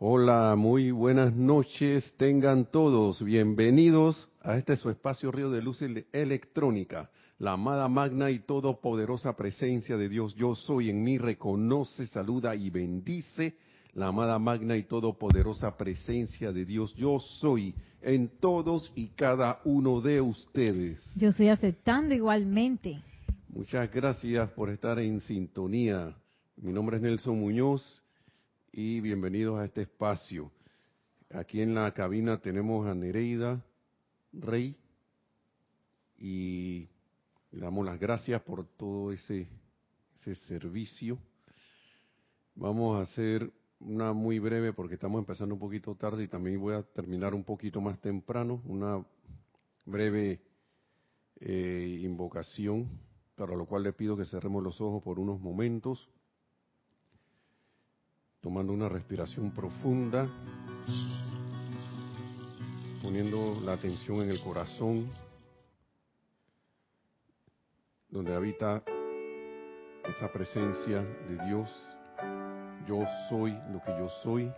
Hola, muy buenas noches, tengan todos bienvenidos a este su espacio Río de Luz Electrónica. La amada magna y todopoderosa presencia de Dios, yo soy en mí, reconoce, saluda y bendice. La amada magna y todopoderosa presencia de Dios, yo soy en todos y cada uno de ustedes. Yo estoy aceptando igualmente. Muchas gracias por estar en sintonía. Mi nombre es Nelson Muñoz y bienvenidos a este espacio. Aquí en la cabina tenemos a Nereida Rey y le damos las gracias por todo ese, ese servicio. Vamos a hacer una muy breve porque estamos empezando un poquito tarde y también voy a terminar un poquito más temprano, una breve eh, invocación, para lo cual le pido que cerremos los ojos por unos momentos tomando una respiración profunda, poniendo la atención en el corazón, donde habita esa presencia de Dios. Yo soy lo que yo soy.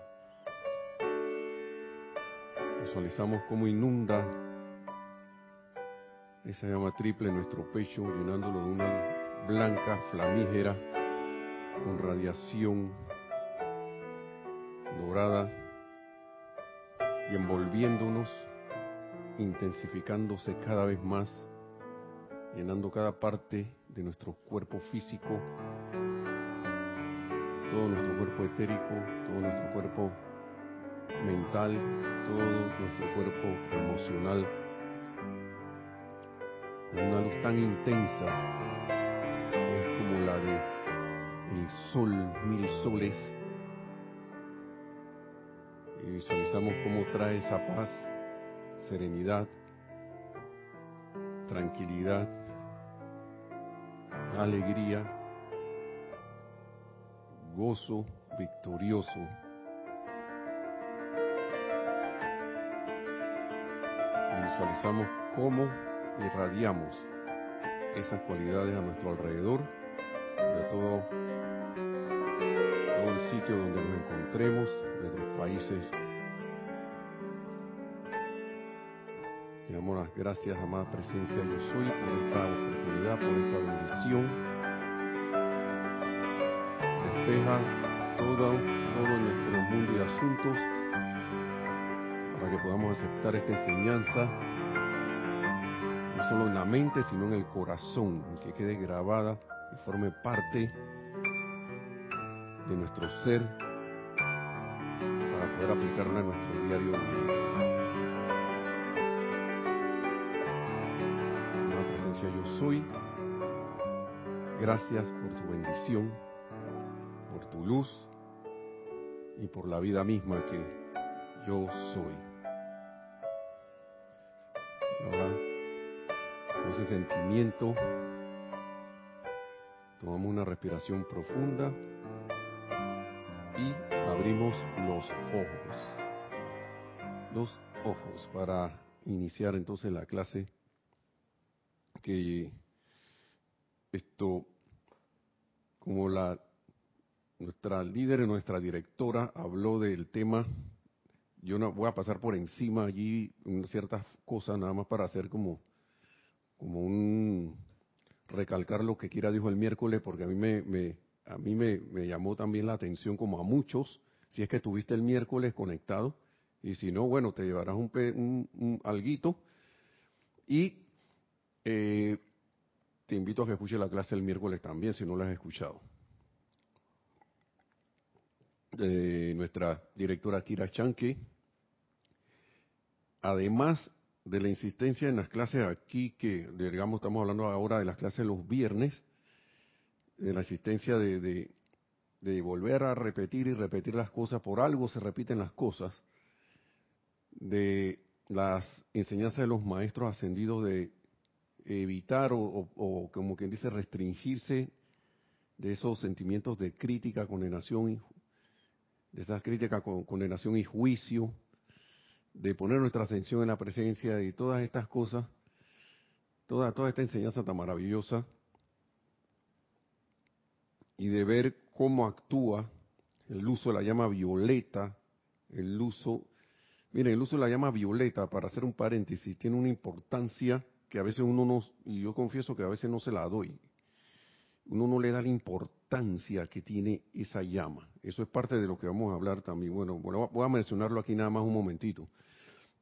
Visualizamos cómo inunda esa llama triple nuestro pecho, llenándolo de una blanca flamígera con radiación dorada y envolviéndonos, intensificándose cada vez más, llenando cada parte de nuestro cuerpo físico, todo nuestro cuerpo etérico, todo nuestro cuerpo mental, todo nuestro cuerpo emocional, con una luz tan intensa que es como la de el sol, mil soles visualizamos cómo trae esa paz, serenidad, tranquilidad, alegría, gozo victorioso. visualizamos cómo irradiamos esas cualidades a nuestro alrededor a todo, todo el sitio donde nos encontremos, nuestros países. Damos las gracias, amada presencia yo soy, por esta oportunidad, por esta bendición. Despeja todo, todo nuestro mundo y asuntos para que podamos aceptar esta enseñanza, no solo en la mente, sino en el corazón, que quede grabada y forme parte de nuestro ser poder aplicarla en nuestro diario presencia yo soy. Gracias por tu bendición, por tu luz y por la vida misma que yo soy. Ahora, con ese sentimiento, tomamos una respiración profunda y abrimos los ojos. Los ojos para iniciar entonces la clase que esto como la nuestra líder y nuestra directora habló del tema yo no voy a pasar por encima allí ciertas cosas nada más para hacer como como un recalcar lo que quiera dijo el miércoles porque a mí me, me a mí me, me, llamó también la atención como a muchos si es que estuviste el miércoles conectado, y si no, bueno, te llevarás un, un, alguito, y eh, te invito a que escuches la clase el miércoles también, si no la has escuchado. De nuestra directora Kira Chanke, además de la insistencia en las clases aquí, que digamos estamos hablando ahora de las clases los viernes, de la insistencia de, de volver a repetir y repetir las cosas, por algo se repiten las cosas, de las enseñanzas de los maestros ascendidos de evitar o, como quien dice restringirse de esos sentimientos de crítica, condenación, de esas críticas, condenación y juicio, de poner nuestra atención en la presencia de todas estas cosas, toda, toda esta enseñanza tan maravillosa, y de ver cómo actúa el uso de la llama violeta el uso, miren, el uso de la llama violeta, para hacer un paréntesis, tiene una importancia que a veces uno no, y yo confieso que a veces no se la doy, uno no le da la importancia que tiene esa llama. Eso es parte de lo que vamos a hablar también. Bueno, voy a mencionarlo aquí nada más un momentito.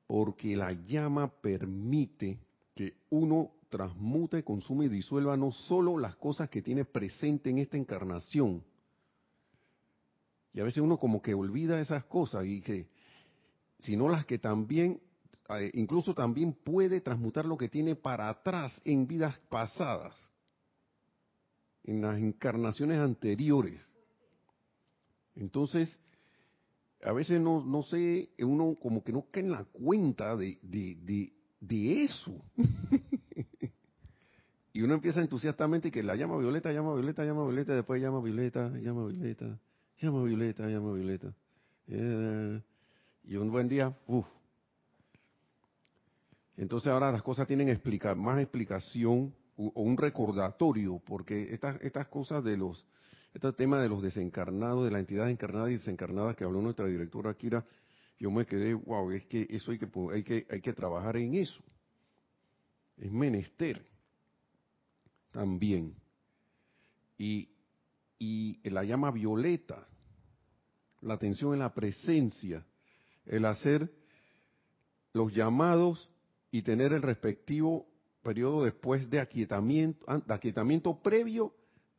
Porque la llama permite que uno transmute, consume y disuelva no solo las cosas que tiene presente en esta encarnación. Y a veces uno como que olvida esas cosas y que, sino las que también, incluso también puede transmutar lo que tiene para atrás en vidas pasadas en las encarnaciones anteriores. Entonces, a veces no, no sé, uno como que no cae en la cuenta de, de, de, eso. y uno empieza entusiastamente que la llama violeta, llama violeta, llama violeta, después llama violeta, llama violeta, llama violeta, llama violeta. Eh, y un buen día, uff. Entonces ahora las cosas tienen explicar, más explicación o un recordatorio, porque estas, cosas de los, este tema de los desencarnados, de la entidad encarnada y desencarnada que habló nuestra directora Kira, yo me quedé, wow, es que eso hay que, hay que, hay que trabajar en eso. Es menester también. Y, y la llama violeta, la atención en la presencia, el hacer los llamados y tener el respectivo periodo después de aquietamiento, de aquietamiento previo,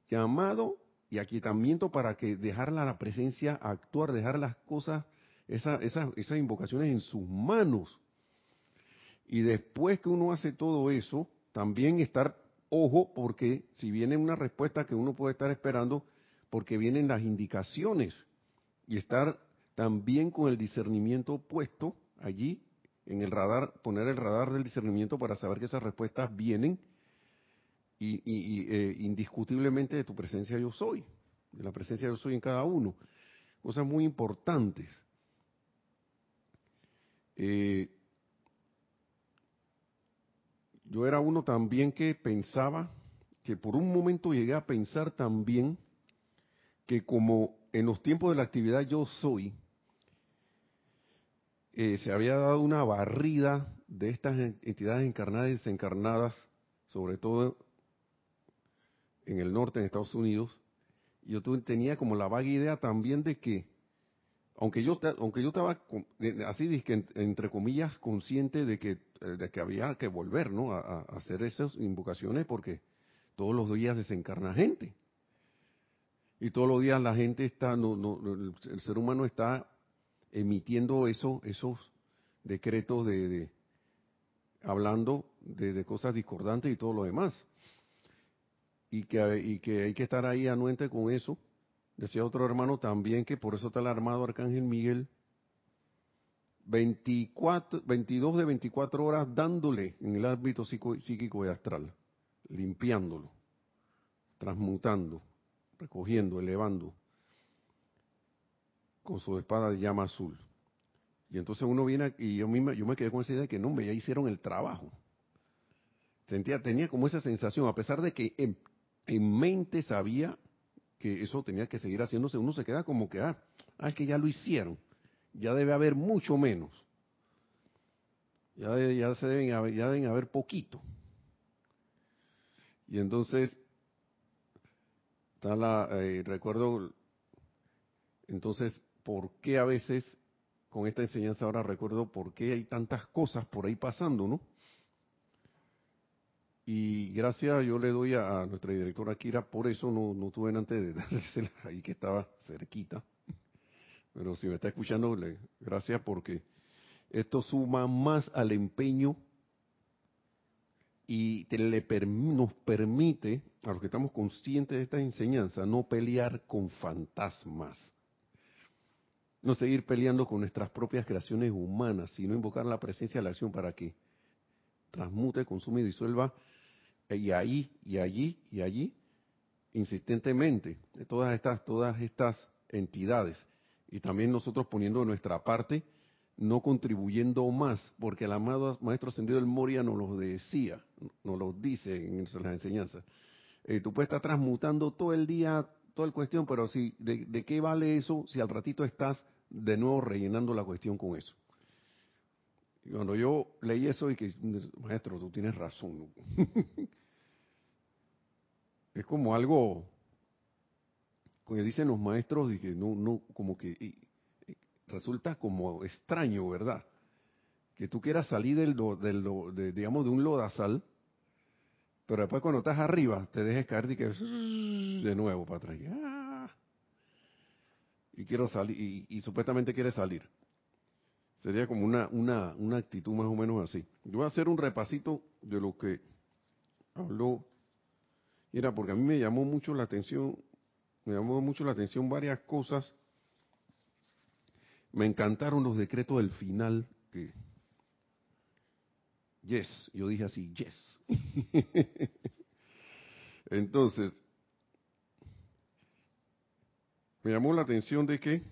llamado y aquietamiento para que dejar la presencia actuar, dejar las cosas, esas, esas invocaciones en sus manos. Y después que uno hace todo eso, también estar ojo, porque si viene una respuesta que uno puede estar esperando, porque vienen las indicaciones, y estar también con el discernimiento puesto allí en el radar, poner el radar del discernimiento para saber que esas respuestas vienen y, eh, indiscutiblemente de tu presencia yo soy, de la presencia yo soy en cada uno. Cosas muy importantes. Eh, yo era uno también que pensaba, que por un momento llegué a pensar también que como en los tiempos de la actividad yo soy, eh, se había dado una barrida de estas entidades encarnadas y desencarnadas, sobre todo en el norte, en Estados Unidos, yo tenía como la vaga idea también de que, aunque yo, aunque yo estaba así, entre comillas, consciente de que, eh, de que había que volver ¿no? a, hacer esas invocaciones porque todos los días desencarna gente. Y todos los días la gente está, no, no, el ser humano está emitiendo eso, esos decretos de, hablando de, cosas discordantes y todo lo demás. Y que, hay que estar ahí anuente con eso. Decía otro hermano también que por eso está el armado Arcángel Miguel 24, 22 de 24 horas dándole en el ámbito psíquico y astral, limpiándolo, transmutando, recogiendo, elevando, con su espada de llama azul. Y entonces uno viene y yo, misma, yo me quedé con esa idea de que no, ya hicieron el trabajo. Sentía, tenía como esa sensación, a pesar de que en, mente sabía que eso tenía que seguir haciéndose, uno se queda como que, ah, ah, es que ya lo hicieron, ya debe haber mucho menos. Ya, ya se deben haber, ya deben haber poquito. Y entonces, está la, eh, recuerdo, entonces por qué a veces, con esta enseñanza ahora recuerdo por qué hay tantas cosas por ahí pasando, ¿no? Y gracias yo le doy a, nuestra directora Kira, por eso no, no tuve antes de dársela ahí que estaba cerquita. Pero si me está escuchando, le, gracias porque esto suma más al empeño y le, nos permite, a los que estamos conscientes de esta enseñanza, no pelear con fantasmas no seguir peleando con nuestras propias creaciones humanas, sino invocar la presencia de la acción para que transmute, consume y disuelva y ahí, y allí, y allí, insistentemente, todas estas, todas estas entidades. Y también nosotros poniendo nuestra parte, no contribuyendo más, porque el amado Maestro Ascendido del Moria nos lo decía, nos lo dice en las enseñanzas. Eh, tú puedes estar transmutando todo el día toda la cuestión, pero si, de, ¿de qué vale eso si al ratito estás de nuevo rellenando la cuestión con eso? Y cuando yo leí eso y que, maestro, tú tienes razón. es como algo, como dicen los maestros, y que no, no, como que resulta como extraño, ¿verdad? Que tú quieras salir del, del de, digamos, de un lodazal, pero después cuando estás arriba, te dejes caer y que de nuevo para atrás. ¡Ah! Y quiero salir, y, supuestamente quieres salir. Sería como una, una, una actitud más o menos así. Yo voy a hacer un repasito de lo que habló. Mira, porque a mí me llamó mucho la atención, me llamó mucho la atención varias cosas. Me encantaron los decretos del final, que yes, yo dije así, yes. Entonces, me llamó la atención de que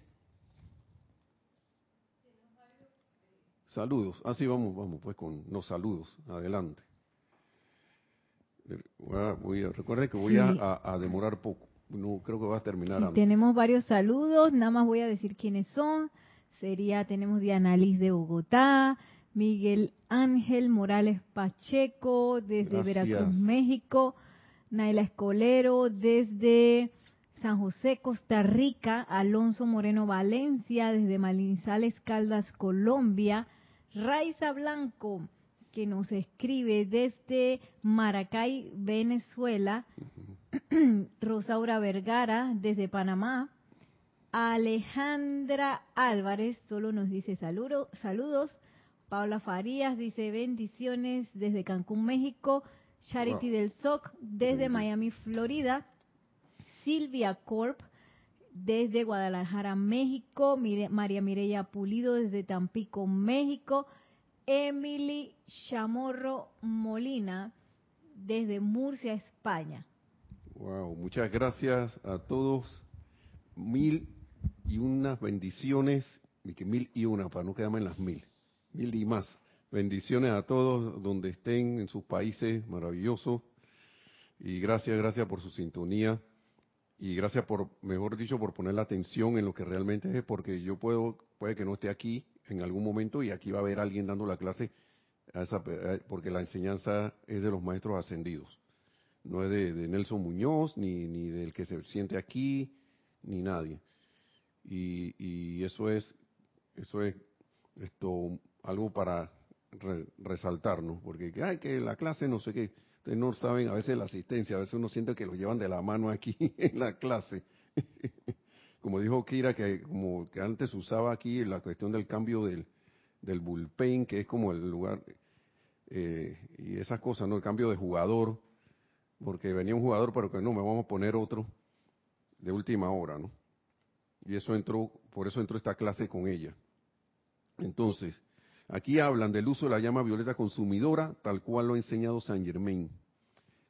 saludos, así ah, vamos, vamos pues con los saludos, adelante. Voy a, recuerden que voy a, demorar poco, no creo que va a terminar antes. Tenemos varios saludos, nada más voy a decir quiénes son. Sería, tenemos Diana Liz de Bogotá, Miguel Ángel Morales Pacheco desde Veracruz, México, Naila Escolero desde San José, Costa Rica, Alonso Moreno Valencia desde Malinzales, Caldas, Colombia, Raiza Blanco que nos escribe desde Maracay, Venezuela, Rosaura Vergara desde Panamá, Alejandra Álvarez solo nos dice saludos, Paula Farías dice bendiciones desde Cancún, México. Charity del SOC desde Miami, Florida. Silvia Corp desde Guadalajara, México. María Mireya Pulido desde Tampico, México. Emily Chamorro Molina desde Murcia, España. Wow, muchas gracias a todos. Mil y unas bendiciones, y que mil y una, para no quedarme en las mil mil y más. Bendiciones a todos donde estén en sus países, maravilloso. Y gracias, gracias por su sintonía. Y gracias por, mejor dicho, por poner la atención en lo que realmente es, porque yo puedo, puede que no esté aquí en algún momento y aquí va a haber alguien dando la clase, eh, porque la enseñanza es de los maestros ascendidos. No es de, Nelson Muñoz, ni, ni del que se siente aquí, ni nadie. Y, y eso es, eso es esto algo para resaltarnos, porque hay que la clase no sé qué, ustedes no saben a veces la asistencia, a veces uno siente que lo llevan de la mano aquí en la clase. como dijo Kira, que como que antes usaba aquí la cuestión del cambio del, del bullpen, que es como el lugar, eh, y esas cosas, ¿no? El cambio de jugador, porque venía un jugador, pero que no, me vamos a poner otro de última hora, ¿no? Y eso entró, por eso entró esta clase con ella. Entonces, aquí hablan del uso de la llama violeta consumidora, tal cual lo ha enseñado San Germain.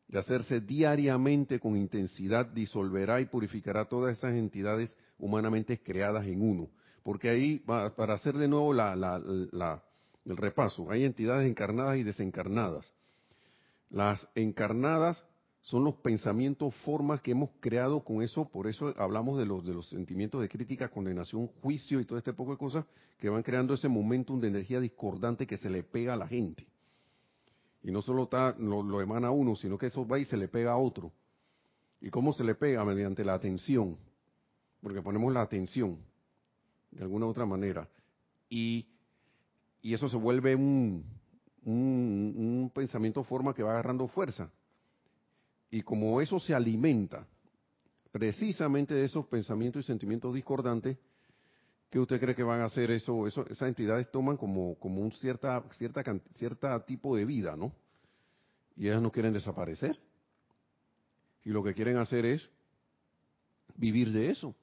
De hacerse diariamente con intensidad, disolverá y purificará todas esas entidades humanamente creadas en uno. Porque ahí, para hacer de nuevo el repaso, hay entidades encarnadas y desencarnadas. Las encarnadas son los pensamientos, formas que hemos creado con eso, por eso hablamos de los, de los sentimientos de crítica, condenación, juicio y todo este poco de cosas que van creando ese momentum de energía discordante que se le pega a la gente. Y no solo está, lo, emana uno, sino que eso va y se le pega a otro. ¿Y cómo se le pega? Mediante la atención, porque ponemos la atención, de alguna u otra manera. Y, y eso se vuelve un, un, un pensamiento, forma que va agarrando fuerza y como eso se alimenta precisamente de esos pensamientos y sentimientos discordantes, ¿qué usted cree que van a hacer eso? eso esas entidades toman como, un cierta, cierta, cierta tipo de vida, ¿no? Y ellas no quieren desaparecer. Y lo que quieren hacer es vivir de eso.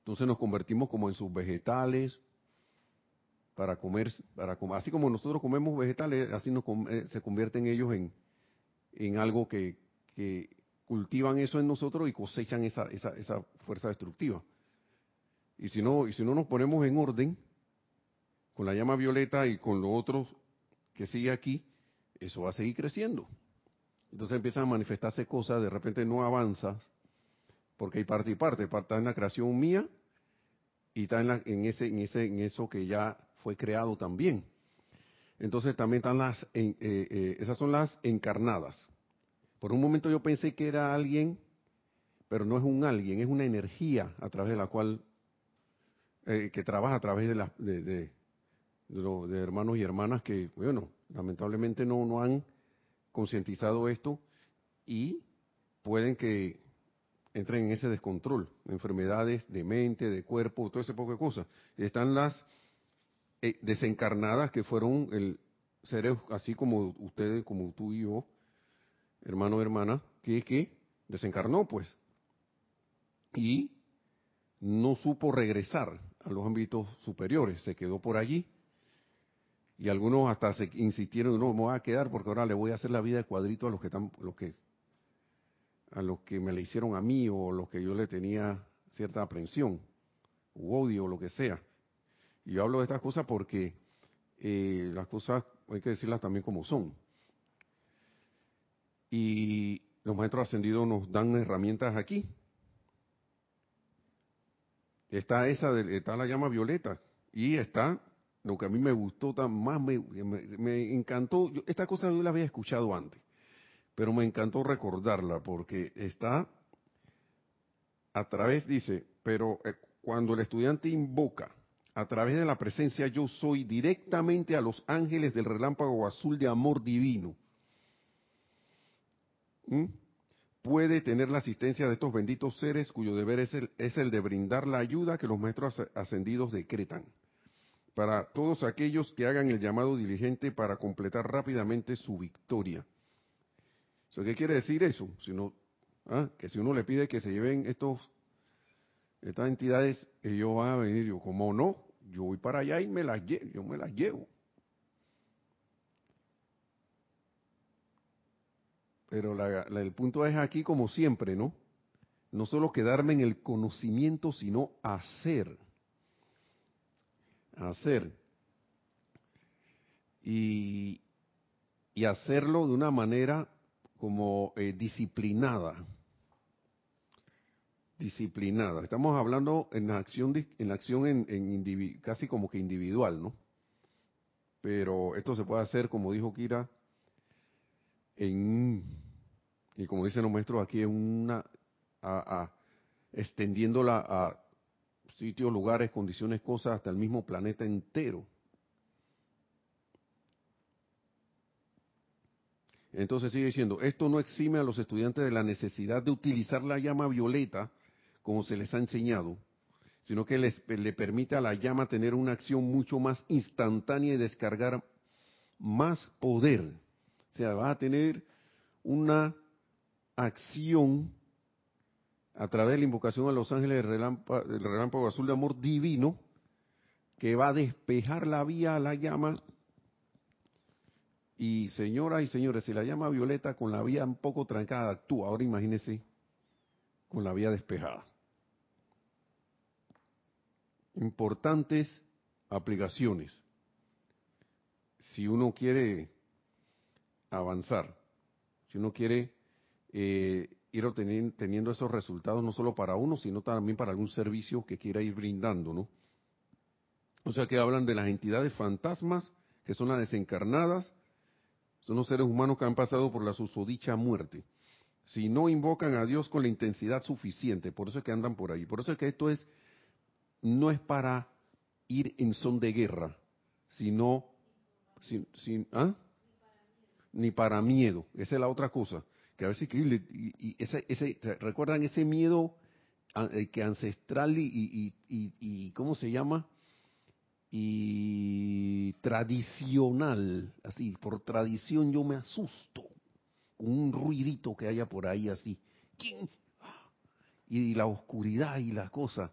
Entonces nos convertimos como en sus vegetales para comer, para comer. Así como nosotros comemos vegetales, así nos, eh, se convierten ellos en, en algo que, que cultivan eso en nosotros y cosechan esa, esa, esa fuerza destructiva. Y si no, y si no nos ponemos en orden con la llama violeta y con lo otro que sigue aquí, eso va a seguir creciendo. Entonces empiezan a manifestarse cosas, de repente no avanzas, porque hay parte y parte, está en la creación mía y está en, en, ese, en, ese, en eso que ya fue creado también. Entonces también están las, eh, eh, esas son las encarnadas. Por un momento yo pensé que era alguien, pero no es un alguien, es una energía a través de la cual, eh, que trabaja a través de, la, de, de, de, hermanos y hermanas que, bueno, lamentablemente no, no han concientizado esto y pueden que entren en ese descontrol, enfermedades de mente, de cuerpo, todo ese poco de cosas. Están las eh, desencarnadas que fueron el seres así como ustedes, como tú y yo, hermano hermana, que, que desencarnó pues y no supo regresar a los ámbitos superiores, se quedó por allí y algunos hasta se insistieron, no, me voy a quedar porque ahora le voy a hacer la vida de cuadrito a los que están, los que a los que me le hicieron a mí o los que yo le tenía cierta aprensión, u odio o lo que sea. Y yo hablo de estas cosas porque eh, las cosas hay que decirlas también como son. Y los maestros ascendidos nos dan herramientas aquí. Está esa, de, está la llama violeta y está lo que a mí me gustó más, me, me, encantó. esta cosa yo la había escuchado antes, pero me encantó recordarla porque está a través, dice, pero eh, cuando el estudiante invoca a través de la presencia yo soy directamente a los ángeles del relámpago azul de amor divino. Puede tener la asistencia de estos benditos seres cuyo deber es el, es el de brindar la ayuda que los maestros ascendidos decretan para todos aquellos que hagan el llamado diligente para completar rápidamente su victoria. ¿Qué quiere decir eso? Si ¿ah? Que si uno le pide que se lleven estos estas entidades, ellos van a venir, yo, como no, yo voy para allá y me las yo me las llevo. Pero el punto es aquí como siempre, ¿no? No solo quedarme en el conocimiento, sino hacer. Hacer. Y, hacerlo de una manera como eh, disciplinada disciplinada. Estamos hablando en la acción, en la acción en, casi como que individual, ¿no? Pero esto se puede hacer, como dijo Kira, en, y como dicen los maestros aquí, en una, extendiéndola a sitios, lugares, condiciones, cosas, hasta el mismo planeta entero. Entonces sigue diciendo, esto no exime a los estudiantes de la necesidad de utilizar la llama violeta como se les ha enseñado, sino que les, le permite a la llama tener una acción mucho más instantánea y descargar más poder. O sea, va a tener una acción a través de la invocación a los ángeles del relámpago, azul de amor divino, que va a despejar la vía a la llama. Y señoras y señores, si la llama violeta con la vía un poco trancada actúa, ahora imagínense con la vía despejada importantes aplicaciones si uno quiere avanzar, si uno quiere eh, ir teniendo esos resultados no solo para uno, sino también para algún servicio que quiera ir brindando, ¿no? O sea que hablan de las entidades fantasmas, que son las desencarnadas, son los seres humanos que han pasado por la susodicha muerte. Si no invocan a Dios con la intensidad suficiente, por eso es que andan por ahí. Por eso es que esto es no es para ir en son de guerra, sino sin, sin ¿ah? ni para miedo. Esa es la otra cosa. A veces y, ese, ese, recuerdan ese miedo eh, que ancestral y, cómo se llama y tradicional, así por tradición yo me asusto un ruidito que haya por ahí así, y la oscuridad y las cosas.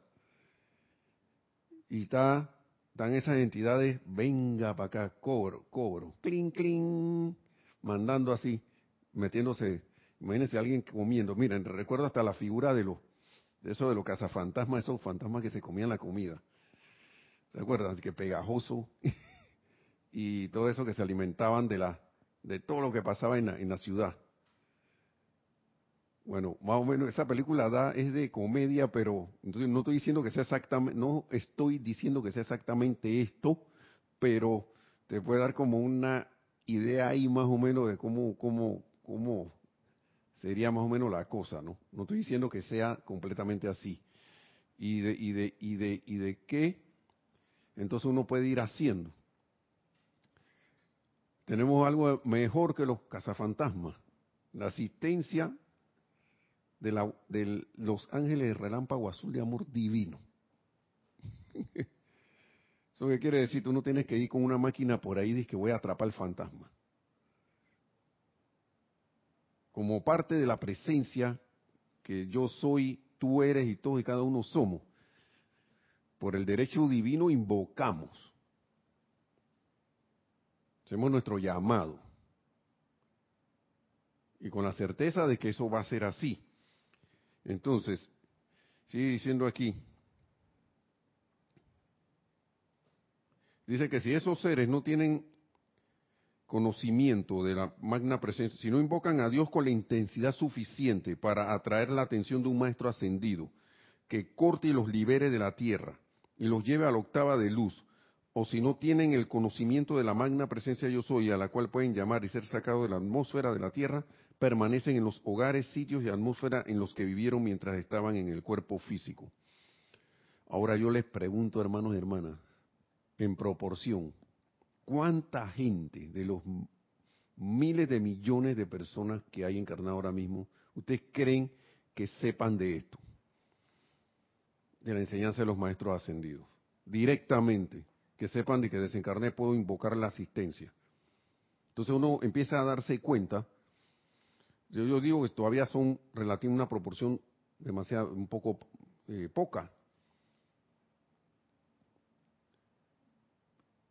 Y está, están esas entidades, venga para acá, cobro, cobro, clink, clink, mandando así, metiéndose, imagínense a alguien comiendo, miren, recuerdo hasta la figura de los, eso de los cazafantasmas, esos fantasmas que se comían la comida, ¿se acuerdan? Que pegajoso, y todo eso que se alimentaban de la, de todo lo que pasaba en la, en la ciudad. Bueno, más o menos esa película es de comedia, pero no estoy diciendo que sea exactamente, no estoy diciendo que sea exactamente esto, pero te puede dar como una idea ahí más o menos de cómo, cómo, cómo sería más o menos la cosa, ¿no? No estoy diciendo que sea completamente así. Y de, y de, y de, y de qué, entonces uno puede ir haciendo. Tenemos algo mejor que los cazafantasmas, la asistencia de, la, de los ángeles de relámpago azul de amor divino. ¿Eso qué quiere decir? Tú no tienes que ir con una máquina por ahí y que voy a atrapar el fantasma. Como parte de la presencia que yo soy, tú eres y todos y cada uno somos, por el derecho divino invocamos. Hacemos nuestro llamado. Y con la certeza de que eso va a ser así. Entonces, sigue diciendo aquí, dice que si esos seres no tienen conocimiento de la magna presencia, si no invocan a Dios con la intensidad suficiente para atraer la atención de un maestro ascendido, que corte y los libere de la tierra y los lleve a la octava de luz, o si no tienen el conocimiento de la magna presencia yo soy, a la cual pueden llamar y ser sacados de la atmósfera de la tierra, permanecen en los hogares, sitios y atmósfera en los que vivieron mientras estaban en el cuerpo físico. Ahora yo les pregunto, hermanos y hermanas, en proporción, ¿cuánta gente de los miles de millones de personas que hay encarnadas ahora mismo, ustedes creen que sepan de esto? De la enseñanza de los maestros ascendidos. Directamente, que sepan de que desencarné puedo invocar la asistencia. Entonces uno empieza a darse cuenta yo, digo que todavía son relativamente una proporción demasiado, un poco eh, poca.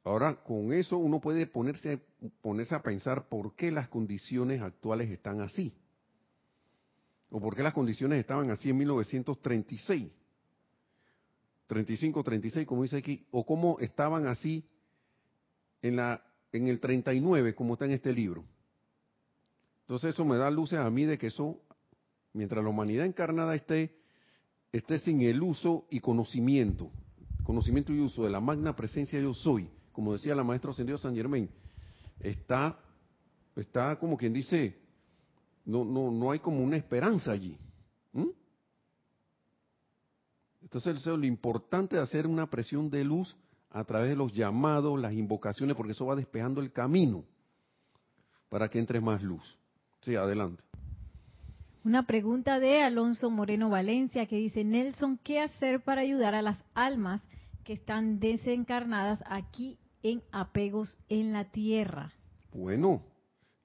Ahora, con eso uno puede ponerse, ponerse a pensar por qué las condiciones actuales están así. O por qué las condiciones estaban así en 1936. 35, 36, como dice aquí. O cómo estaban así en, la, en el 39, como está en este libro. Entonces eso me da luces a mí de que eso, mientras la humanidad encarnada esté, esté sin el uso y conocimiento, conocimiento y uso de la magna presencia yo soy, como decía la maestra ascendido San Germain, está, está como quien dice, no, no, no hay como una esperanza allí. Entonces lo importante es hacer una presión de luz a través de los llamados, las invocaciones, porque eso va despejando el camino para que entre más luz. Sí, adelante. Una pregunta de Alonso Moreno Valencia que dice, Nelson, ¿qué hacer para ayudar a las almas que están desencarnadas aquí en apegos en la tierra? Bueno,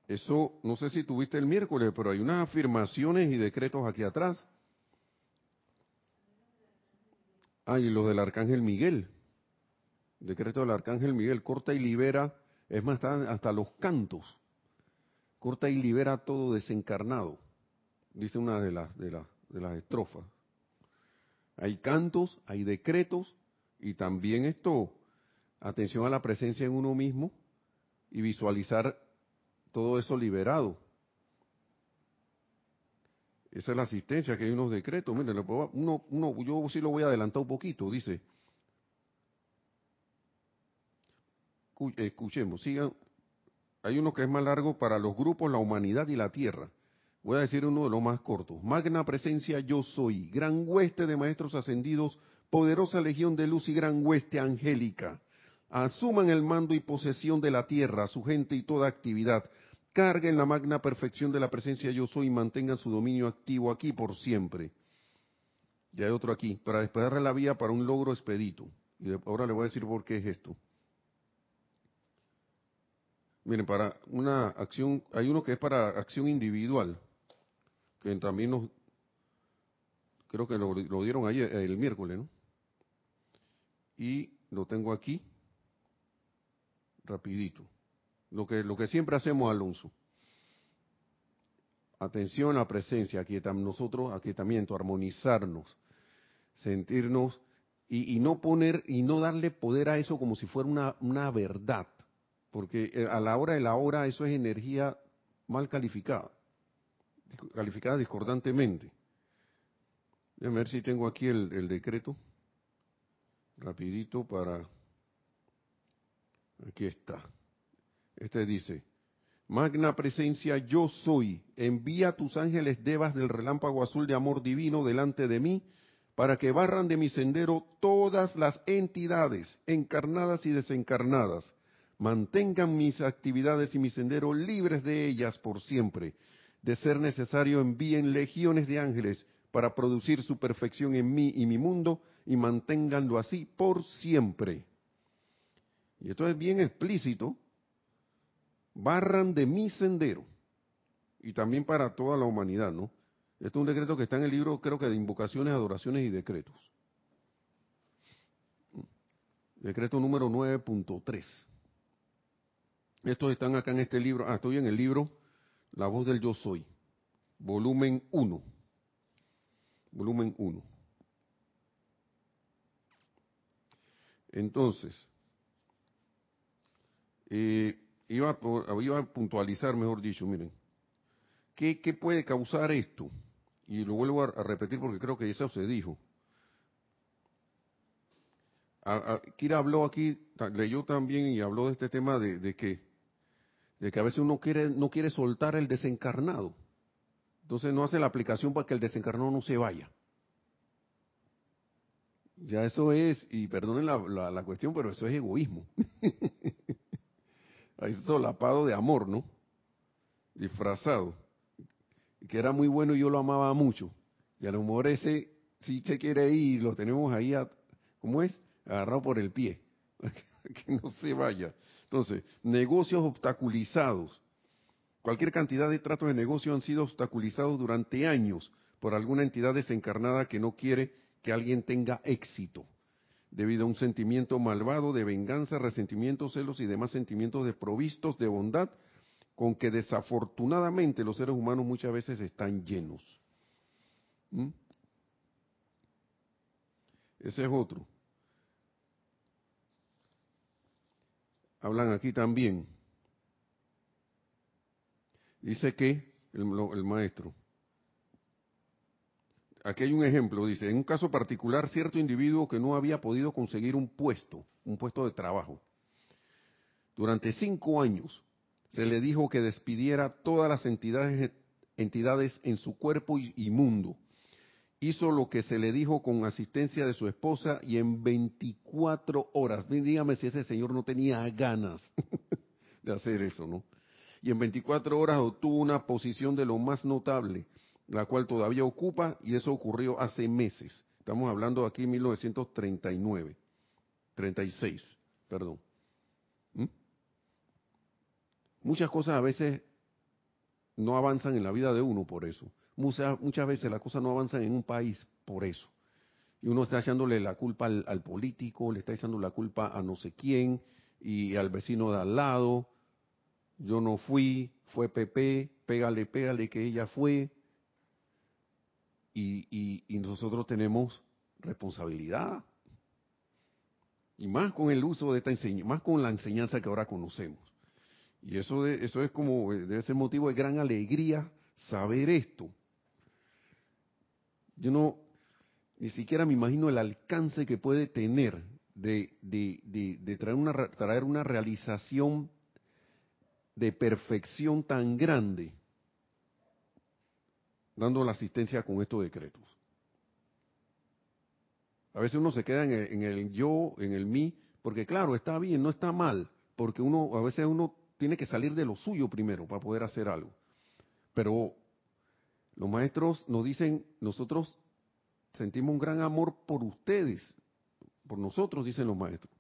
eso no sé si tuviste el miércoles, pero hay unas afirmaciones y decretos aquí atrás. Ah, y los del Arcángel Miguel. Decreto del Arcángel Miguel, corta y libera, es más, hasta los cantos corta y libera todo desencarnado, dice una de las, de, de las estrofas. Hay cantos, hay decretos y también esto, atención a la presencia en uno mismo y visualizar todo eso liberado. Esa es la asistencia, que hay unos decretos. Miren, uno, uno, yo sí lo voy a adelantar un poquito. Dice, escuchemos, sigan, hay uno que es más largo para los grupos, la humanidad y la tierra. Voy a decir uno de los más cortos. Magna presencia yo soy, gran hueste de maestros ascendidos, poderosa legión de luz y gran hueste angélica. Asuman el mando y posesión de la tierra, su gente y toda actividad. Carguen la magna perfección de la presencia yo soy y mantengan su dominio activo aquí por siempre. Y hay otro aquí, para despejarle la vía para un logro expedito. Y ahora le voy a decir por qué es esto. Miren, para una acción, hay uno que es para acción individual, que también nos, creo que lo, dieron ayer, el miércoles, ¿no? Y lo tengo aquí, rapidito. Lo que, lo que siempre hacemos, Alonso. Atención a presencia, aquí nosotros, aquietamiento, armonizarnos, sentirnos y, y, no poner y no darle poder a eso como si fuera una, una verdad porque eh, a la hora de la hora eso es energía mal calificada. calificada discordantemente. Déjame ver si tengo aquí el, el decreto. Rapidito para... Aquí está. Este dice, Magna presencia yo soy, envía tus ángeles devas del relámpago azul de amor divino delante de mí, para que barran de mi sendero todas las entidades, encarnadas y desencarnadas, mantengan mis actividades y mi sendero libres de ellas por siempre. De ser necesario, envíen legiones de ángeles para producir su perfección en mí y mi mundo y manténganlo así por siempre. Y esto es bien explícito. Barran de mi sendero. Y también para toda la humanidad, ¿no? Este es un decreto que está en el libro, creo que de invocaciones, adoraciones y decretos. Decreto número 9.3. Estos están acá en este libro. Ah, estoy en el libro La voz del yo soy. Volumen 1. Volumen 1. Entonces, eh, iba, a, puntualizar, mejor dicho, miren, ¿qué, ¿qué, puede causar esto? Y lo vuelvo a, repetir porque creo que eso se dijo. Kira habló aquí, leyó también y habló de este tema de, de que de que a veces uno quiere, no quiere soltar el desencarnado. Entonces no hace la aplicación para que el desencarnado no se vaya. Ya eso es, y perdonen la, la, cuestión, pero eso es egoísmo. Ahí solapado de amor, ¿no? Disfrazado. Que era muy bueno y yo lo amaba mucho. Y a lo mejor ese si se quiere ir, lo tenemos ahí, a, ¿cómo es? Agarrado por el pie. que no se vaya. Entonces, negocios obstaculizados. Cualquier cantidad de tratos de negocio han sido obstaculizados durante años por alguna entidad desencarnada que no quiere que alguien tenga éxito, debido a un sentimiento malvado de venganza, resentimiento, celos y demás sentimientos desprovistos de bondad con que desafortunadamente los seres humanos muchas veces están llenos. ¿Mm? Ese es otro. hablan aquí también. Dice que el, maestro, aquí hay un ejemplo, dice, en un caso particular, cierto individuo que no había podido conseguir un puesto, un puesto de trabajo, durante cinco años se le dijo que despidiera todas las entidades, en su cuerpo y mundo. Hizo lo que se le dijo con asistencia de su esposa y en 24 horas, dígame si ese señor no tenía ganas de hacer eso, ¿no? Y en 24 horas obtuvo una posición de lo más notable, la cual todavía ocupa y eso ocurrió hace meses. Estamos hablando aquí en 1939, 36, perdón. ¿Mm? Muchas cosas a veces no avanzan en la vida de uno por eso. Muchas, muchas veces las cosas no avanzan en un país por eso. Y uno está echándole la culpa al, político, le está echando la culpa a no sé quién y al vecino de al lado. Yo no fui, fue Pepe, pégale, pégale que ella fue. Y, y, nosotros tenemos responsabilidad. Y más con el uso de esta enseñanza, más con la enseñanza que ahora conocemos. Y eso, de, eso es como, de ese motivo de gran alegría saber esto. Yo no, ni siquiera me imagino el alcance que puede tener de, de, traer, una, traer una realización de perfección tan grande dando la asistencia con estos decretos. A veces uno se queda en el, en el, yo, en el mí, porque claro, está bien, no está mal, porque uno, a veces uno tiene que salir de lo suyo primero para poder hacer algo. Pero los maestros nos dicen, nosotros sentimos un gran amor por ustedes, por nosotros, dicen los maestros.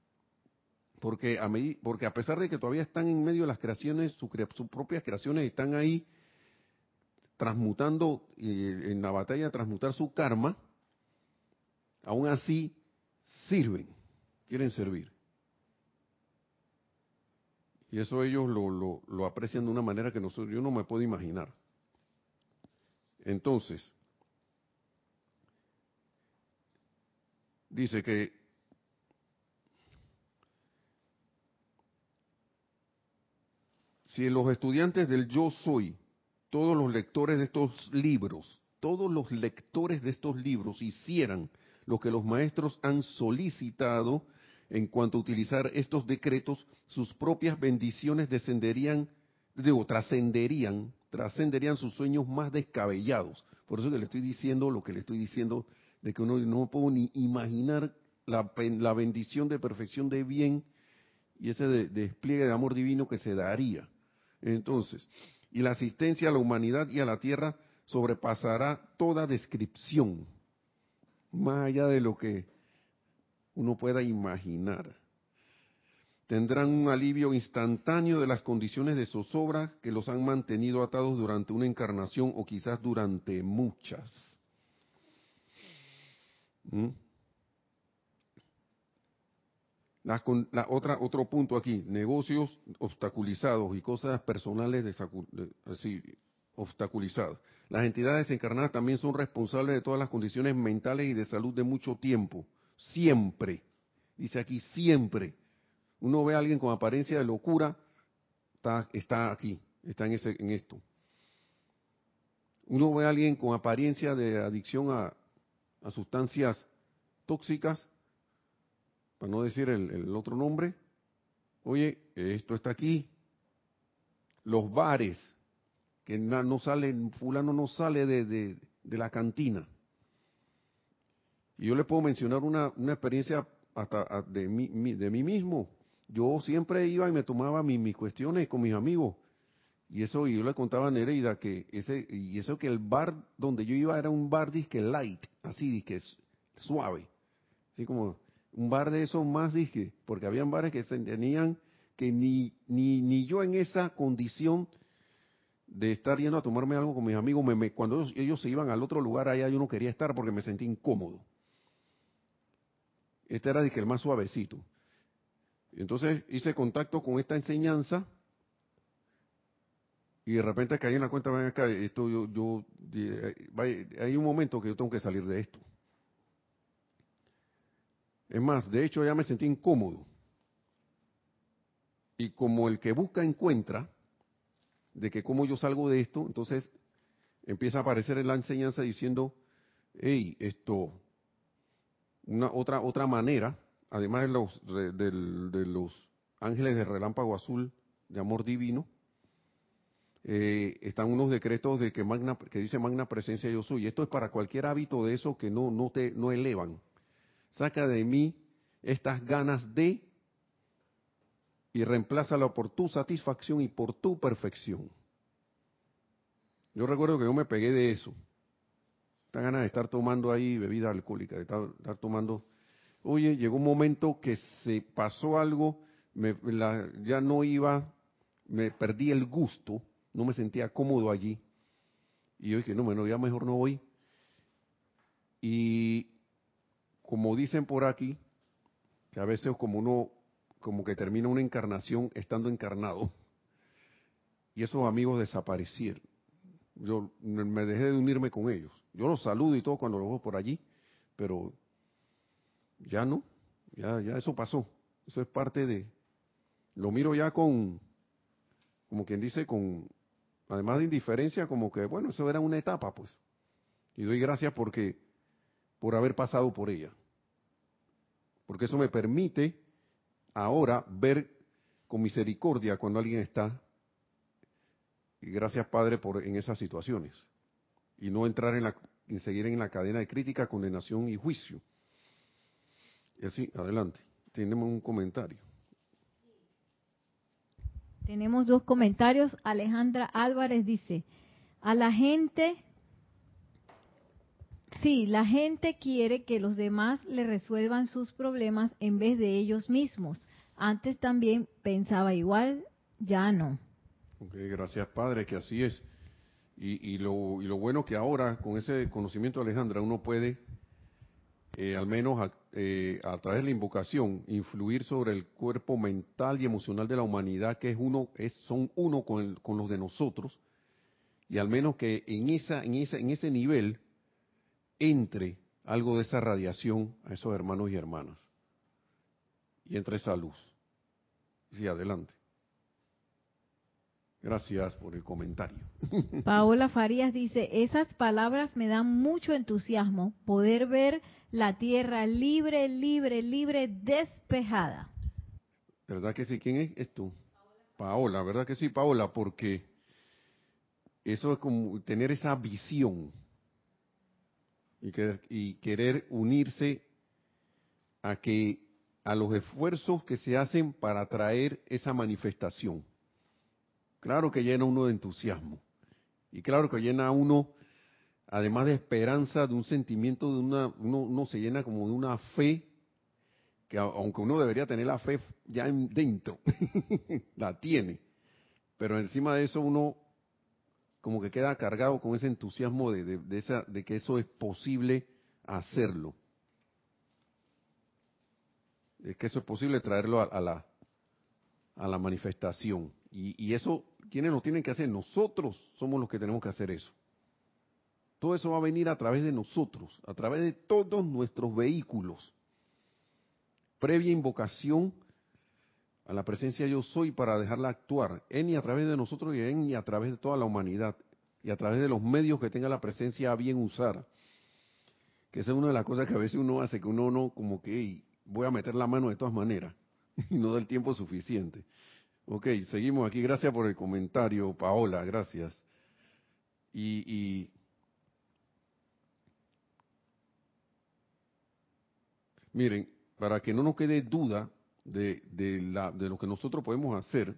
Porque a, porque a pesar de que todavía están en medio de las creaciones, sus propias creaciones están ahí transmutando, en la batalla transmutar su karma, aún así sirven, quieren servir. Y eso ellos lo, lo aprecian de una manera que nosotros, yo no me puedo imaginar. Entonces, dice que si los estudiantes del yo soy todos los lectores de estos libros, todos los lectores de estos libros hicieran lo que los maestros han solicitado en cuanto a utilizar estos decretos, sus propias bendiciones descenderían, digo, trascenderían, trascenderían sus sueños más descabellados. Por eso que le estoy diciendo lo que le estoy diciendo, de que uno no puedo ni imaginar la, la bendición de perfección de bien y ese despliegue de amor divino que se daría. Entonces, y la asistencia a la humanidad y a la tierra sobrepasará toda descripción, más allá de lo que uno pueda imaginar. Tendrán un alivio instantáneo de las condiciones de zozobra que los han mantenido atados durante una encarnación o quizás durante muchas. ¿Mm? La, otra, otro punto aquí, negocios obstaculizados y cosas personales así, obstaculizadas. Las entidades encarnadas también son responsables de todas las condiciones mentales y de salud de mucho tiempo. Siempre. Dice aquí, siempre. Uno ve a alguien con apariencia de locura, está, está aquí, está en, ese, en esto. Uno ve a alguien con apariencia de adicción a, a sustancias tóxicas, para no decir el, otro nombre, oye, esto está aquí. Los bares, que no salen, fulano no sale de, de, la cantina. Y yo le puedo mencionar una, una experiencia hasta de mí, de mí mismo. Yo siempre iba y me tomaba mis, cuestiones con mis amigos. Y eso, y yo le contaba a Nereida que ese, y eso que el bar donde yo iba era un bar disque light, así disque suave. Así como un bar de esos más, dije, porque habían bares que se tenían que ni, ni, ni yo en esa condición de estar yendo a tomarme algo con mis amigos, me, cuando ellos, se iban al otro lugar allá yo no quería estar porque me sentí incómodo. Este era dije, el más suavecito. Entonces hice contacto con esta enseñanza y de repente caí en la cuenta, ven acá, esto yo, yo, hay un momento que yo tengo que salir de esto. Es más, de hecho ya me sentí incómodo. Y como el que busca encuentra, de que cómo yo salgo de esto, entonces empieza a aparecer la enseñanza diciendo, hey, esto, una otra otra manera, además de los los ángeles de relámpago azul de amor divino, eh, están unos decretos de que magna que dice magna presencia yo soy. Esto es para cualquier hábito de eso que no no te no elevan saca de mí estas ganas de y reemplázalo por tu satisfacción y por tu perfección. Yo recuerdo que yo me pegué de eso. Esta ganas de estar tomando ahí bebida alcohólica, de estar, tomando. Oye, llegó un momento que se pasó algo, ya no iba, me perdí el gusto, no me sentía cómodo allí. Y yo dije, no, bueno, ya mejor no voy. Y como dicen por aquí, que a veces como uno, como que termina una encarnación estando encarnado, y esos amigos desaparecieron. Yo me dejé de unirme con ellos. Yo los saludo y todo cuando los veo por allí, pero ya no, ya, ya eso pasó. Eso es parte de, lo miro ya con, como quien dice, con, además de indiferencia, como que, bueno, eso era una etapa, pues. Y doy gracias porque por haber pasado por ella. Porque eso me permite ahora ver con misericordia cuando alguien está, y gracias Padre por en esas situaciones, y no entrar en la, seguir en la cadena de crítica, condenación y juicio. Y así, adelante. Tenemos un comentario. Tenemos dos comentarios. Alejandra Álvarez dice, a la gente Sí, la gente quiere que los demás le resuelvan sus problemas en vez de ellos mismos. Antes también pensaba igual, ya no. gracias Padre, que así es. Y, lo, y lo bueno que ahora, con ese conocimiento Alejandra, uno puede, eh, al menos a, eh, a, través de la invocación, influir sobre el cuerpo mental y emocional de la humanidad, que es uno, es, son uno con, con los de nosotros, y al menos que en, esa, en, esa, en ese nivel entre algo de esa radiación a esos hermanos y hermanas. Y entre esa luz. Sí, adelante. Gracias por el comentario. Paola Farías dice, esas palabras me dan mucho entusiasmo, poder ver la tierra libre, libre, libre, despejada. ¿Verdad que sí? ¿Quién es? Es tú. Paola, ¿verdad que sí, Paola? Porque eso es como tener esa visión y querer unirse a que a los esfuerzos que se hacen para traer esa manifestación. Claro que llena uno de entusiasmo. Y claro que llena uno, además de esperanza, de un sentimiento, de una, uno, se llena como de una fe, que aunque uno debería tener la fe ya dentro, la tiene. Pero encima de eso uno como que queda cargado con ese entusiasmo de, esa, de que eso es posible hacerlo. Es que eso es posible traerlo a, la, a la manifestación. Y, y, eso ¿quiénes lo tienen que hacer? Nosotros somos los que tenemos que hacer eso. Todo eso va a venir a través de nosotros, a través de todos nuestros vehículos. Previa invocación a la presencia yo soy para dejarla actuar en y a través de nosotros y en y a través de toda la humanidad y a través de los medios que tenga la presencia a bien usar. Que esa es una de las cosas que a veces uno hace, que uno no como que voy a meter la mano de todas maneras y no da el tiempo suficiente. Ok, seguimos aquí. Gracias por el comentario, Paola, gracias. Y, miren, para que no nos quede duda de, de, lo que nosotros podemos hacer,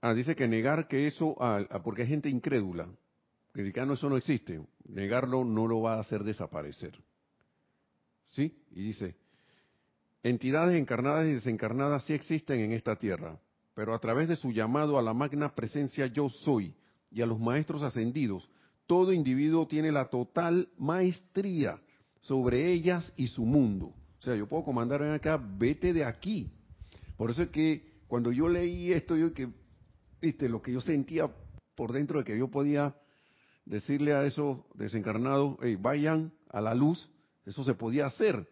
Ah, dice que negar que eso, ah, ah, porque hay gente incrédula, que dice ah, no, eso no existe, negarlo no lo va a hacer desaparecer. ¿Sí? Y dice, Entidades encarnadas y desencarnadas sí existen en esta tierra, pero a través de su llamado a la magna presencia yo soy y a los maestros ascendidos, todo individuo tiene la total maestría sobre ellas y su mundo. O sea, yo puedo comandar acá, vete de aquí. Por eso es que cuando yo leí esto, yo que, viste, lo que yo sentía por dentro de que yo podía decirle a esos desencarnados, hey, vayan a la luz, eso se podía hacer.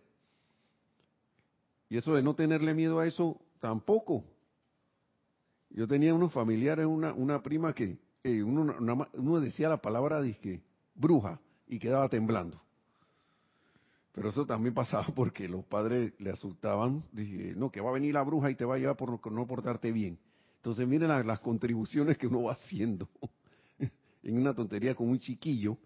Y eso de no tenerle miedo a eso, tampoco. Yo tenía unos familiares, una, una prima que eh, uno, decía la palabra dije, bruja y quedaba temblando. Pero eso también pasaba porque los padres le asustaban, dije, no, que va a venir la bruja y te va a llevar por no portarte bien. Entonces miren las, contribuciones que uno va haciendo en una tontería con un chiquillo.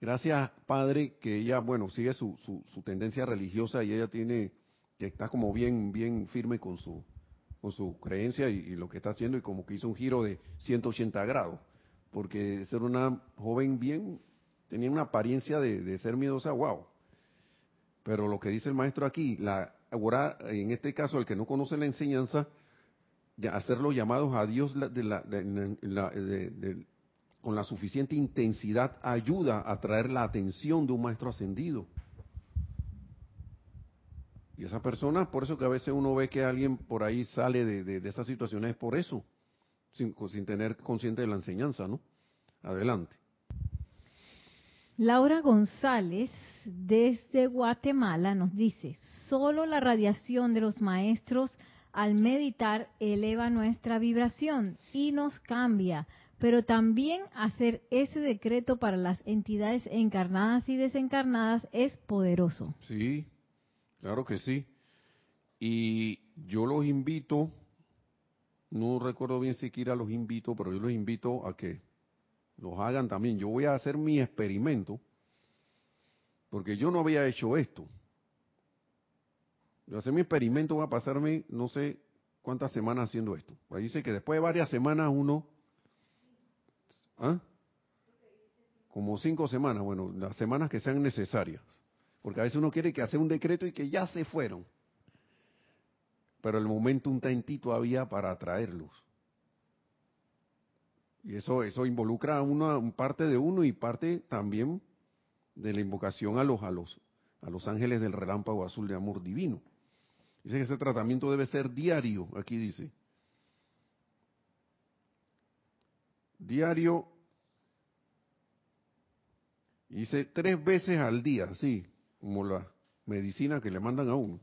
Gracias, padre, que ella, bueno, sigue su, su, su tendencia religiosa y ella tiene que está como bien, bien firme con su, con su creencia y, lo que está haciendo y como que hizo un giro de 180 grados, porque ser una joven bien, tenía una apariencia de, ser miedosa, wow. Pero lo que dice el maestro aquí, la, ahora en este caso el que no conoce la enseñanza, hacer los llamados a Dios con la suficiente intensidad ayuda a traer la atención de un maestro ascendido. Y esa persona, por eso que a veces uno ve que alguien por ahí sale de, de, esas situaciones, es por eso, sin, sin tener consciente de la enseñanza, ¿no? Adelante. Laura González, desde Guatemala, nos dice, solo la radiación de los maestros al meditar eleva nuestra vibración y nos cambia, pero también hacer ese decreto para las entidades encarnadas y desencarnadas es poderoso. Sí, Claro que sí. Y yo los invito, no recuerdo bien siquiera los invito, pero yo los invito a que los hagan también. Yo voy a hacer mi experimento, porque yo no había hecho esto. Yo hacer mi experimento, voy a pasarme no sé cuántas semanas haciendo esto. Ahí dice que después de varias semanas uno... ¿ah? Como cinco semanas, bueno, las semanas que sean necesarias. Porque a veces uno quiere que hace un decreto y que ya se fueron. Pero el momento un tantito todavía para atraerlos. Y eso, eso involucra a una parte de uno y parte también de la invocación a los, a los, a los ángeles del relámpago azul de amor divino. Dice que ese tratamiento debe ser diario, aquí dice. Diario. Dice tres veces al día, sí como la medicina que le mandan a uno.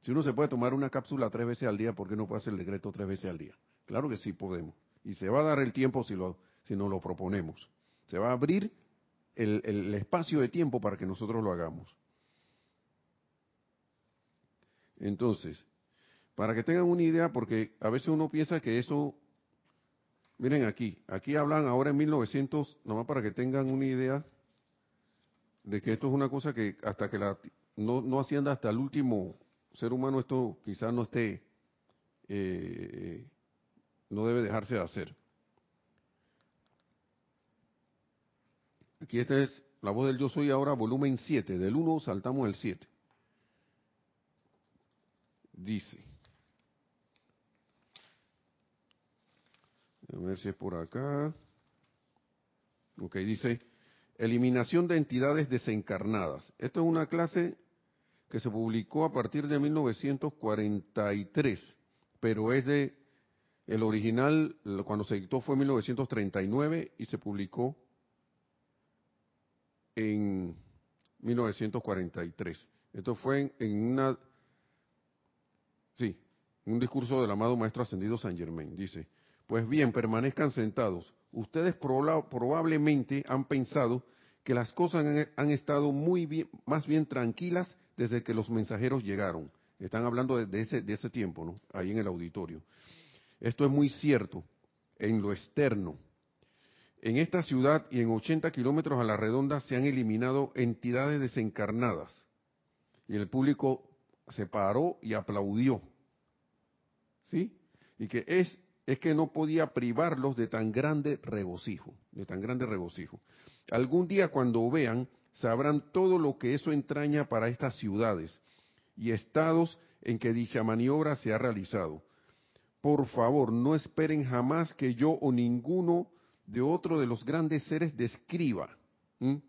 Si uno se puede tomar una cápsula tres veces al día, ¿por qué no puede hacer el decreto tres veces al día? Claro que sí podemos. Y se va a dar el tiempo si, lo, si nos lo proponemos. Se va a abrir el, el espacio de tiempo para que nosotros lo hagamos. Entonces, para que tengan una idea, porque a veces uno piensa que eso, miren aquí, aquí hablan ahora en 1900, nomás para que tengan una idea de que esto es una cosa que hasta que la, no, no hacienda hasta el último ser humano esto quizás no esté, eh, no debe dejarse de hacer. Aquí esta es la voz del yo soy ahora, volumen 7, del 1 saltamos al 7. Dice, A ver si es por acá. Ok, dice, eliminación de entidades desencarnadas. Esto es una clase que se publicó a partir de 1943, pero es de, el original, cuando se dictó fue en 1939 y se publicó en 1943. Esto fue en, una, sí, un discurso del amado Maestro Ascendido San Germain. Dice, pues bien, permanezcan sentados. Ustedes probablemente han pensado que las cosas han, estado muy bien, más bien tranquilas desde que los mensajeros llegaron. Están hablando de, ese, de ese tiempo, ¿no? Ahí en el auditorio. Esto es muy cierto en lo externo. En esta ciudad y en 80 kilómetros a la redonda se han eliminado entidades desencarnadas. Y el público se paró y aplaudió. ¿Sí? Y que es es que no podía privarlos de tan grande regocijo, de tan grande regocijo. Algún día cuando vean, sabrán todo lo que eso entraña para estas ciudades y estados en que dicha maniobra se ha realizado. Por favor, no esperen jamás que yo o ninguno de otro de los grandes seres describa,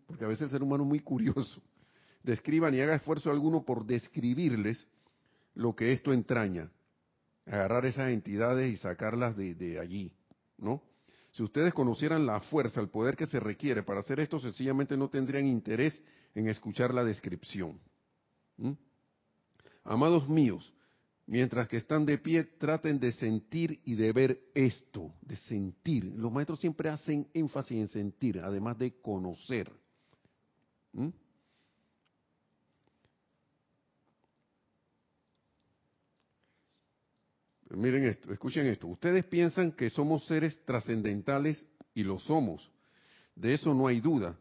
porque a veces el ser humano es muy curioso, describa ni haga esfuerzo alguno por describirles lo que esto entraña agarrar esas entidades y sacarlas de, allí, ¿no? Si ustedes conocieran la fuerza, el poder que se requiere para hacer esto, sencillamente no tendrían interés en escuchar la descripción. Amados míos, mientras que están de pie, traten de sentir y de ver esto, de sentir. Los maestros siempre hacen énfasis en sentir, además de conocer. Miren esto, escuchen esto. Ustedes piensan que somos seres trascendentales y lo somos. De eso no hay duda.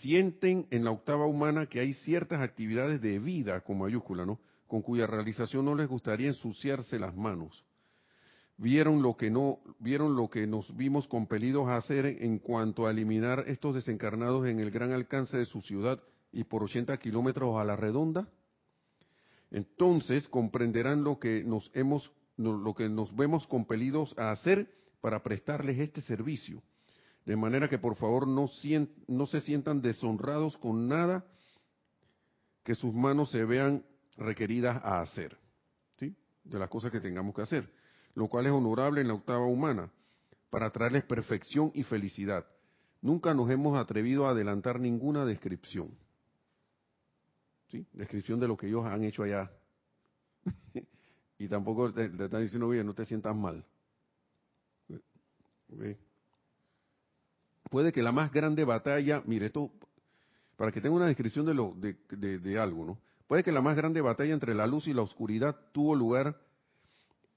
Sienten en la octava humana que hay ciertas actividades de vida, con mayúscula, ¿no? Con cuya realización no les gustaría ensuciarse las manos. Vieron lo que no, vieron lo que nos vimos compelidos a hacer en cuanto a eliminar estos desencarnados en el gran alcance de su ciudad y por 80 kilómetros a la redonda. Entonces comprenderán lo que nos hemos lo que nos vemos compelidos a hacer para prestarles este servicio. De manera que por favor no, no se sientan deshonrados con nada que sus manos se vean requeridas a hacer, ¿sí? De las cosas que tengamos que hacer, lo cual es honorable en la octava humana, para traerles perfección y felicidad. Nunca nos hemos atrevido a adelantar ninguna descripción, ¿sí? Descripción de lo que ellos han hecho allá. Y tampoco te, están diciendo, oye, no te sientas mal. Puede que la más grande batalla, mire, esto, para que tenga una descripción de, lo, de, algo, ¿no? Puede que la más grande batalla entre la luz y la oscuridad tuvo lugar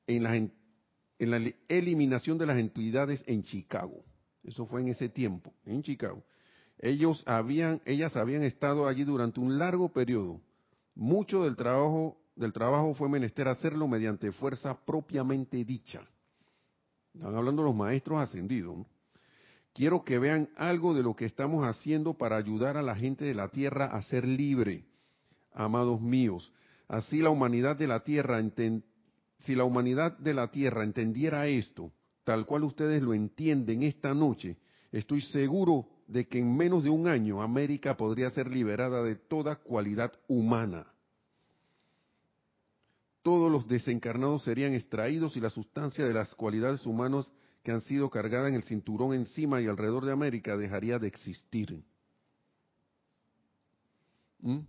en la, eliminación de las entidades en Chicago. Eso fue en ese tiempo, en Chicago. Ellos habían, ellas habían estado allí durante un largo periodo. Mucho del trabajo del trabajo fue menester hacerlo mediante fuerza propiamente dicha. Están hablando los maestros ascendidos. Quiero que vean algo de lo que estamos haciendo para ayudar a la gente de la tierra a ser libre, amados míos. Así la humanidad de la tierra, si la humanidad de la tierra entendiera esto, tal cual ustedes lo entienden esta noche, estoy seguro de que en menos de un año América podría ser liberada de toda cualidad humana todos los desencarnados serían extraídos y la sustancia de las cualidades humanas que han sido cargadas en el cinturón encima y alrededor de América dejaría de existir. ¿Mm?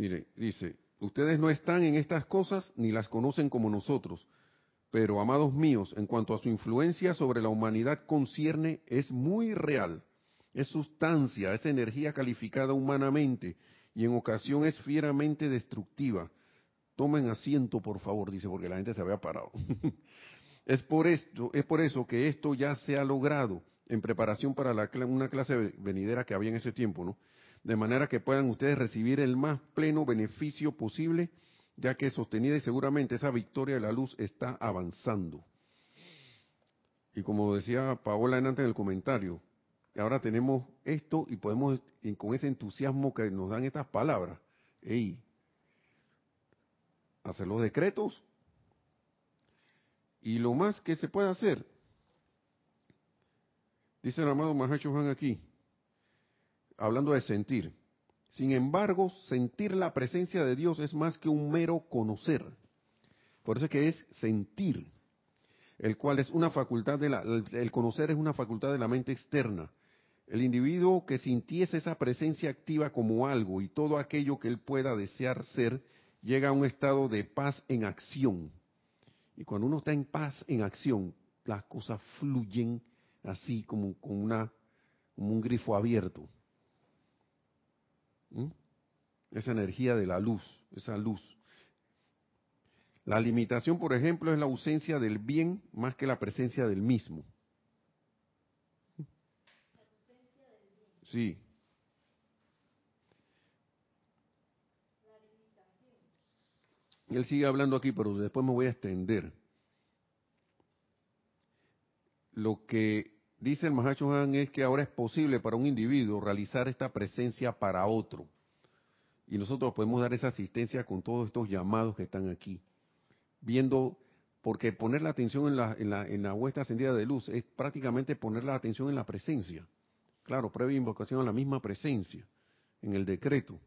Mire, dice, ustedes no están en estas cosas ni las conocen como nosotros, pero amados míos, en cuanto a su influencia sobre la humanidad concierne, es muy real. Es sustancia, es energía calificada humanamente y en ocasión es fieramente destructiva. Tomen asiento, por favor, dice, porque la gente se había parado. es por esto, es por eso que esto ya se ha logrado en preparación para la, una clase venidera que había en ese tiempo, ¿no? De manera que puedan ustedes recibir el más pleno beneficio posible ya que sostenida y seguramente esa victoria de la luz está avanzando. Y como decía Paola antes en el comentario, ahora tenemos esto y podemos, con ese entusiasmo que nos dan estas palabras, hacer los decretos y lo más que se puede hacer. Dice el amado Mahacho aquí, hablando de sentir. Sin embargo, sentir la presencia de Dios es más que un mero conocer. Por eso es que es sentir, el cual es una facultad de la, conocer es una facultad de la mente externa. El individuo que sintiese esa presencia activa como algo y todo aquello que él pueda desear ser, llega a un estado de paz en acción. Y cuando uno está en paz en acción, las cosas fluyen así como con como un grifo abierto. Esa energía de la luz, esa luz. La limitación, por ejemplo, es la ausencia del bien más que la presencia del mismo. Sí. Él sigue hablando aquí, pero después me voy a extender. Lo que dice el Mahacho Han es que ahora es posible para un individuo realizar esta presencia para otro. Y nosotros podemos dar esa asistencia con todos estos llamados que están aquí. Viendo, porque poner la atención en la, en la, en la vuestra ascendida de luz es prácticamente poner la atención en la presencia. Claro, previa invocación a la misma presencia, en el decreto.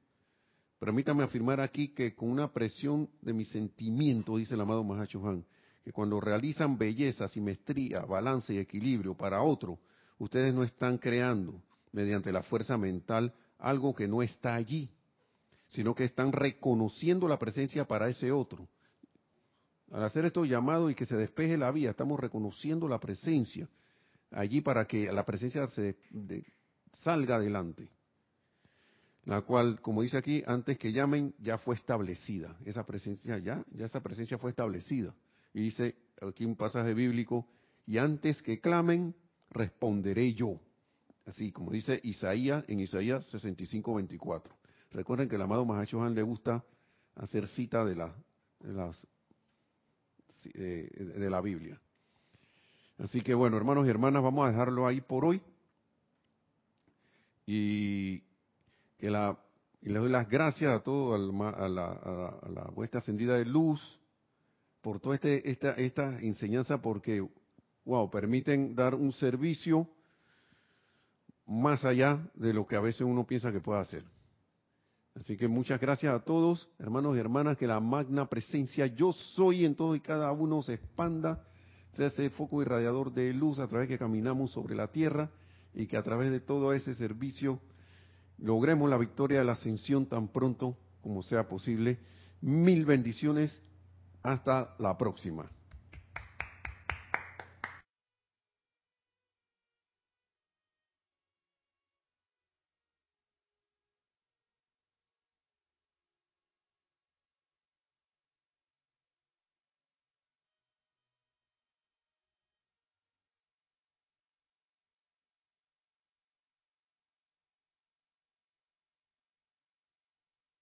Permítame afirmar aquí que con una presión de mi sentimiento, dice el amado Mahacho Han, que cuando realizan belleza, simetría, balance y equilibrio para otro, ustedes no están creando mediante la fuerza mental algo que no está allí, sino que están reconociendo la presencia para ese otro. Al hacer esto llamado y que se despeje la vía, estamos reconociendo la presencia allí para que la presencia se salga adelante. La cual, como dice aquí, antes que llamen, ya fue establecida. Esa presencia ya, ya esa presencia fue establecida. Y dice aquí un pasaje bíblico, y antes que clamen, responderé yo. Así como dice Isaías en Isaías 65, 24. Recuerden que el amado Mahashohan le gusta hacer cita de la, de, las, eh, de la Biblia. Así que bueno, hermanos y hermanas, vamos a dejarlo ahí por hoy. Y que la y le doy las gracias a todo a la, a la vuestra ascendida de luz por toda este, esta, esta enseñanza porque, wow, permiten dar un servicio más allá de lo que a veces uno piensa que puede hacer. Así que muchas gracias a todos, hermanos y hermanas, que la magna presencia yo soy en todo y cada uno se expanda, sea ese foco irradiador de luz a través que caminamos sobre la tierra y que a través de todo ese servicio logremos la victoria de la ascensión tan pronto como sea posible. Mil bendiciones hasta la próxima.